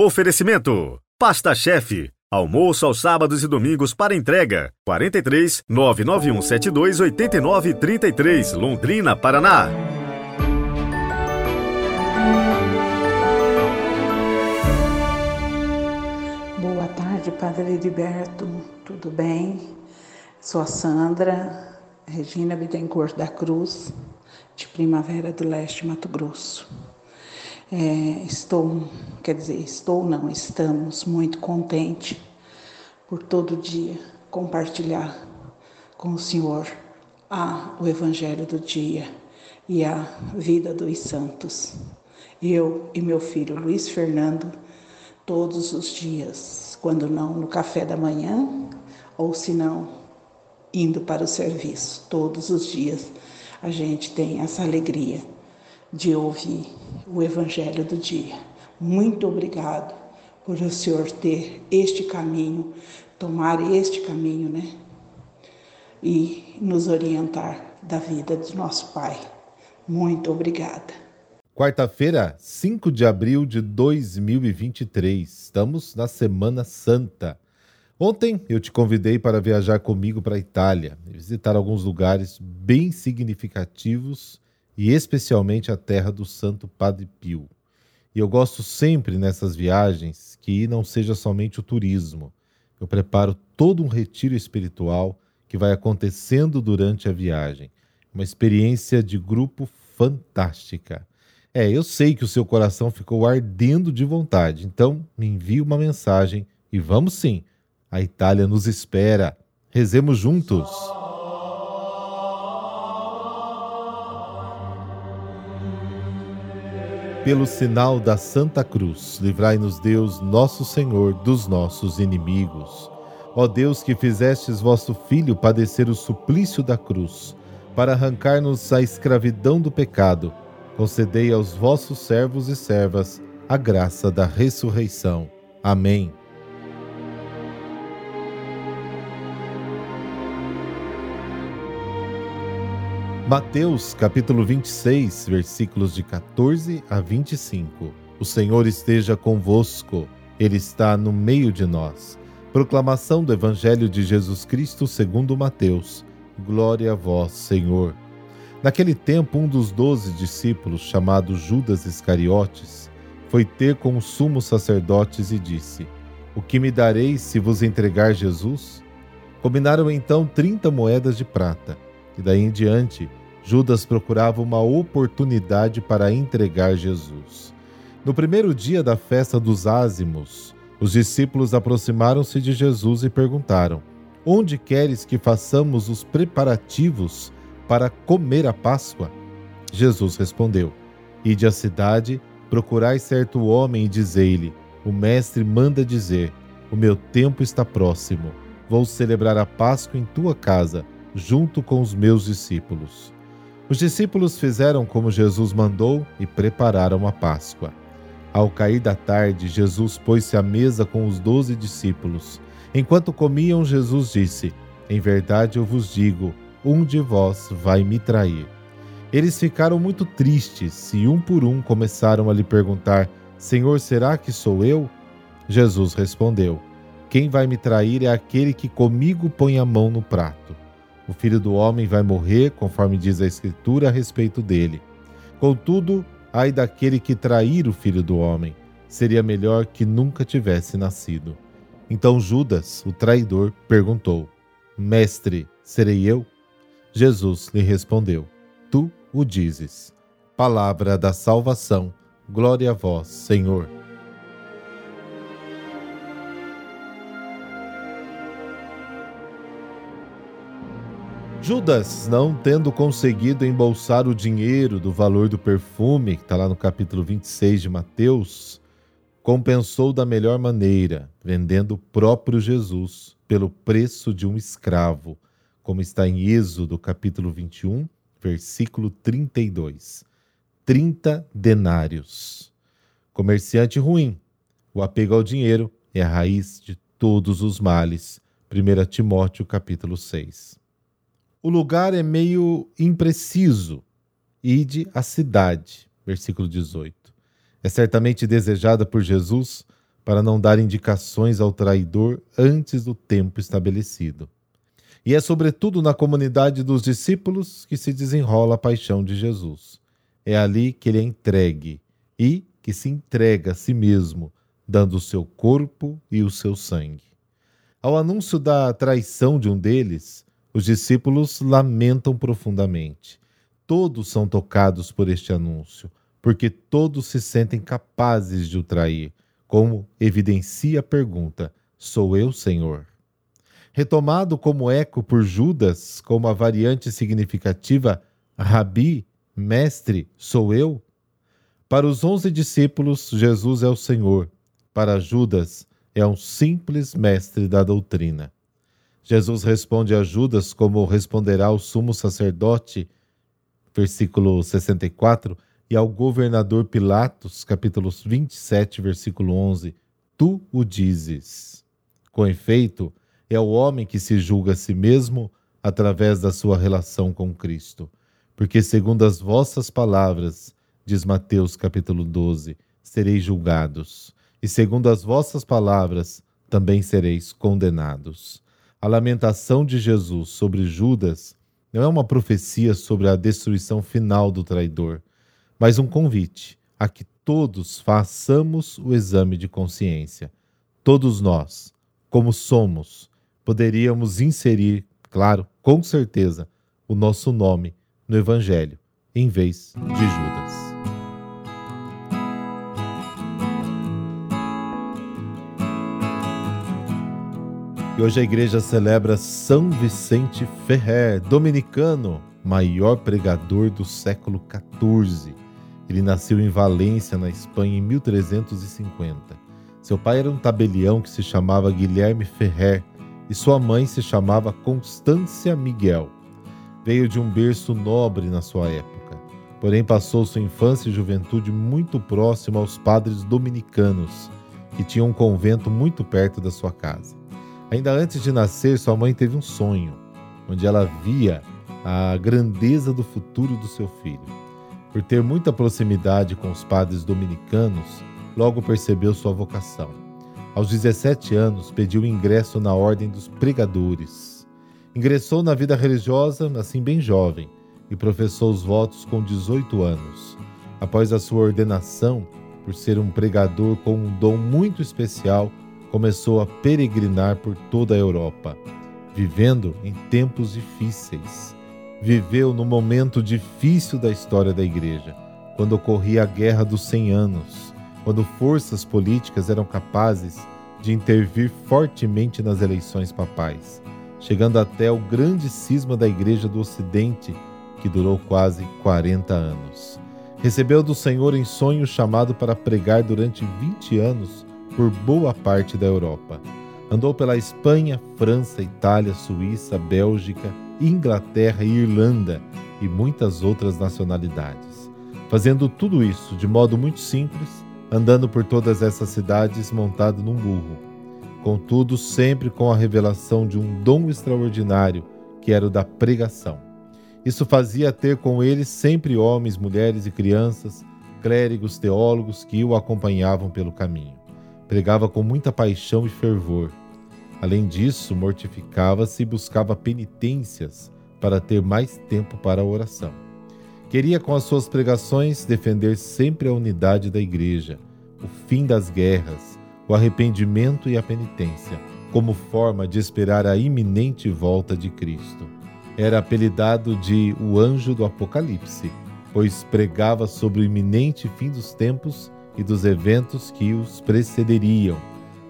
Oferecimento: Pasta Chefe. Almoço aos sábados e domingos para entrega. 43 99172 8933, Londrina, Paraná. Boa tarde, Padre Heriberto. Tudo bem? Sou a Sandra Regina Bittencourt da Cruz, de Primavera do Leste, Mato Grosso. É, estou, quer dizer, estou não, estamos muito contentes por todo dia compartilhar com o Senhor a, o Evangelho do dia e a vida dos santos. Eu e meu filho Luiz Fernando, todos os dias, quando não no café da manhã, ou se não, indo para o serviço, todos os dias a gente tem essa alegria de ouvir o Evangelho do dia. Muito obrigado por o Senhor ter este caminho, tomar este caminho, né? E nos orientar da vida do nosso Pai. Muito obrigada. Quarta-feira, 5 de abril de 2023. Estamos na Semana Santa. Ontem eu te convidei para viajar comigo para a Itália, visitar alguns lugares bem significativos e especialmente a terra do Santo Padre Pio. E eu gosto sempre nessas viagens que não seja somente o turismo. Eu preparo todo um retiro espiritual que vai acontecendo durante a viagem. Uma experiência de grupo fantástica. É, eu sei que o seu coração ficou ardendo de vontade, então me envie uma mensagem e vamos sim. A Itália nos espera. Rezemos juntos. Pelo sinal da Santa Cruz, livrai-nos Deus, nosso Senhor, dos nossos inimigos. Ó Deus, que fizestes vosso Filho padecer o suplício da cruz, para arrancar-nos a escravidão do pecado, concedei aos vossos servos e servas a graça da ressurreição. Amém. Mateus capítulo 26, versículos de 14 a 25. O Senhor esteja convosco, Ele está no meio de nós. Proclamação do Evangelho de Jesus Cristo segundo Mateus. Glória a vós, Senhor. Naquele tempo, um dos doze discípulos, chamado Judas Iscariotes, foi ter com os sumos sacerdotes e disse: O que me dareis se vos entregar Jesus? Combinaram então trinta moedas de prata, e daí em diante Judas procurava uma oportunidade para entregar Jesus. No primeiro dia da festa dos ázimos, os discípulos aproximaram-se de Jesus e perguntaram: Onde queres que façamos os preparativos para comer a Páscoa? Jesus respondeu: Ide à cidade, procurai certo homem e dizei-lhe: O mestre manda dizer: O meu tempo está próximo. Vou celebrar a Páscoa em tua casa, junto com os meus discípulos. Os discípulos fizeram como Jesus mandou e prepararam a Páscoa. Ao cair da tarde, Jesus pôs-se à mesa com os doze discípulos. Enquanto comiam, Jesus disse: Em verdade eu vos digo, um de vós vai me trair. Eles ficaram muito tristes e, um por um, começaram a lhe perguntar: Senhor, será que sou eu? Jesus respondeu: Quem vai me trair é aquele que comigo põe a mão no prato. O filho do homem vai morrer, conforme diz a Escritura a respeito dele. Contudo, ai daquele que trair o filho do homem, seria melhor que nunca tivesse nascido. Então Judas, o traidor, perguntou: Mestre, serei eu? Jesus lhe respondeu: Tu o dizes. Palavra da salvação. Glória a vós, Senhor. Judas, não tendo conseguido embolsar o dinheiro do valor do perfume, que está lá no capítulo 26 de Mateus, compensou da melhor maneira, vendendo o próprio Jesus pelo preço de um escravo, como está em Êxodo, capítulo 21, versículo 32. 30 denários. Comerciante ruim. O apego ao dinheiro é a raiz de todos os males. 1 Timóteo, capítulo 6. O lugar é meio impreciso. Ide à cidade, versículo 18. É certamente desejada por Jesus para não dar indicações ao traidor antes do tempo estabelecido. E é sobretudo na comunidade dos discípulos que se desenrola a paixão de Jesus. É ali que ele é entregue e que se entrega a si mesmo, dando o seu corpo e o seu sangue. Ao anúncio da traição de um deles, os discípulos lamentam profundamente. Todos são tocados por este anúncio, porque todos se sentem capazes de o trair, como evidencia a pergunta: Sou eu, Senhor? Retomado como eco por Judas, como a variante significativa Rabi, mestre, sou eu? Para os onze discípulos, Jesus é o Senhor. Para Judas, é um simples mestre da doutrina. Jesus responde a Judas como responderá o sumo sacerdote, versículo 64, e ao governador Pilatos, capítulos 27, versículo 11, tu o dizes. Com efeito, é o homem que se julga a si mesmo através da sua relação com Cristo. Porque, segundo as vossas palavras, diz Mateus capítulo 12, sereis julgados, e segundo as vossas palavras, também sereis condenados. A lamentação de Jesus sobre Judas não é uma profecia sobre a destruição final do traidor, mas um convite a que todos façamos o exame de consciência. Todos nós, como somos, poderíamos inserir, claro, com certeza, o nosso nome no Evangelho, em vez de Judas. E hoje a igreja celebra São Vicente Ferrer, dominicano, maior pregador do século XIV. Ele nasceu em Valência, na Espanha, em 1350. Seu pai era um tabelião que se chamava Guilherme Ferrer e sua mãe se chamava Constância Miguel. Veio de um berço nobre na sua época, porém passou sua infância e juventude muito próximo aos padres dominicanos, que tinham um convento muito perto da sua casa. Ainda antes de nascer, sua mãe teve um sonho, onde ela via a grandeza do futuro do seu filho. Por ter muita proximidade com os padres dominicanos, logo percebeu sua vocação aos 17 anos, pediu ingresso na Ordem dos Pregadores. Ingressou na vida religiosa, assim bem jovem, e professou os votos com 18 anos. Após a sua ordenação, por ser um pregador com um dom muito especial, começou a peregrinar por toda a Europa, vivendo em tempos difíceis. Viveu no momento difícil da história da Igreja, quando ocorria a Guerra dos Cem Anos quando forças políticas eram capazes de intervir fortemente nas eleições papais, chegando até o grande cisma da Igreja do Ocidente, que durou quase 40 anos. Recebeu do Senhor em sonho chamado para pregar durante 20 anos por boa parte da Europa. Andou pela Espanha, França, Itália, Suíça, Bélgica, Inglaterra e Irlanda e muitas outras nacionalidades. Fazendo tudo isso de modo muito simples, andando por todas essas cidades montado num burro. Contudo, sempre com a revelação de um dom extraordinário, que era o da pregação. Isso fazia ter com ele sempre homens, mulheres e crianças, clérigos, teólogos que o acompanhavam pelo caminho. Pregava com muita paixão e fervor. Além disso, mortificava-se e buscava penitências para ter mais tempo para a oração. Queria, com as suas pregações, defender sempre a unidade da Igreja, o fim das guerras, o arrependimento e a penitência, como forma de esperar a iminente volta de Cristo. Era apelidado de o anjo do Apocalipse, pois pregava sobre o iminente fim dos tempos e dos eventos que os precederiam,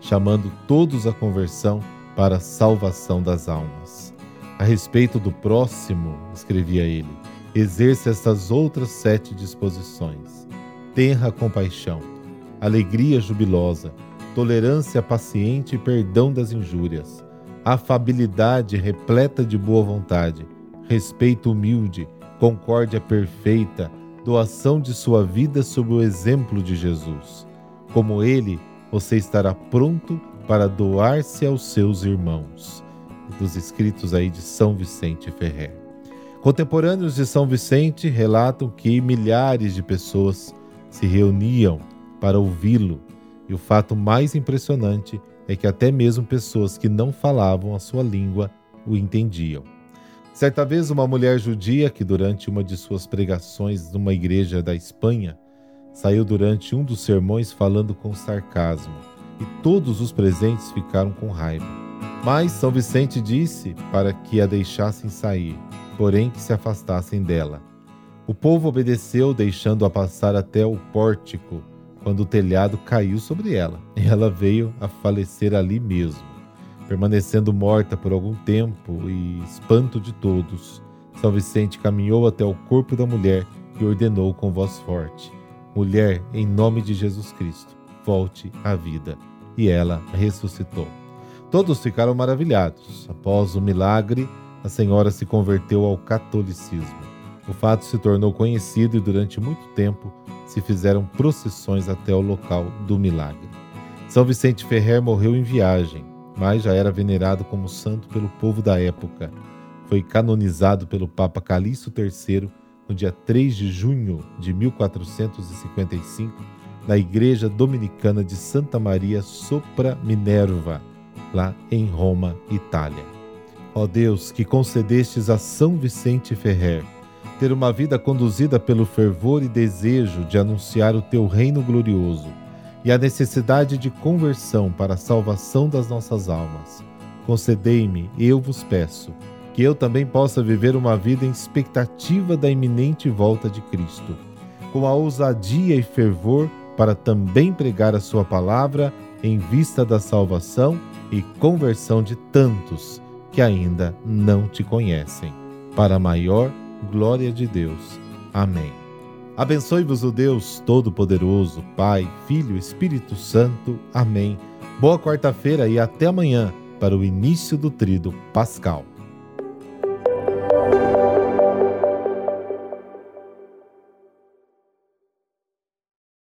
chamando todos à conversão para a salvação das almas. A respeito do próximo, escrevia ele, exerça essas outras sete disposições: tenra compaixão, alegria jubilosa, tolerância paciente e perdão das injúrias, afabilidade repleta de boa vontade, respeito humilde, concórdia perfeita, doação de sua vida sob o exemplo de Jesus. Como ele, você estará pronto para doar-se aos seus irmãos. Dos escritos aí de São Vicente Ferrer. Contemporâneos de São Vicente relatam que milhares de pessoas se reuniam para ouvi-lo E o fato mais impressionante é que até mesmo pessoas que não falavam a sua língua o entendiam. Certa vez, uma mulher judia que, durante uma de suas pregações numa igreja da Espanha, saiu durante um dos sermões falando com sarcasmo, e todos os presentes ficaram com raiva. Mas São Vicente disse para que a deixassem sair, porém que se afastassem dela. O povo obedeceu, deixando-a passar até o pórtico, quando o telhado caiu sobre ela, e ela veio a falecer ali mesmo. Permanecendo morta por algum tempo e espanto de todos, São Vicente caminhou até o corpo da mulher e ordenou com voz forte: Mulher, em nome de Jesus Cristo, volte à vida. E ela ressuscitou. Todos ficaram maravilhados. Após o milagre, a senhora se converteu ao catolicismo. O fato se tornou conhecido e durante muito tempo se fizeram procissões até o local do milagre. São Vicente Ferrer morreu em viagem, mas já era venerado como santo pelo povo da época. Foi canonizado pelo Papa Calixto III no dia 3 de junho de 1455 na Igreja Dominicana de Santa Maria sopra Minerva, lá em Roma, Itália. Ó Deus, que concedestes a São Vicente Ferrer ter uma vida conduzida pelo fervor e desejo de anunciar o teu reino glorioso e a necessidade de conversão para a salvação das nossas almas. Concedei-me, eu vos peço, que eu também possa viver uma vida em expectativa da iminente volta de Cristo, com a ousadia e fervor para também pregar a Sua palavra em vista da salvação e conversão de tantos que ainda não te conhecem, para maior glória de Deus. Amém. Abençoe-vos o Deus Todo-Poderoso, Pai, Filho, Espírito Santo. Amém. Boa quarta-feira e até amanhã para o início do Trido Pascal.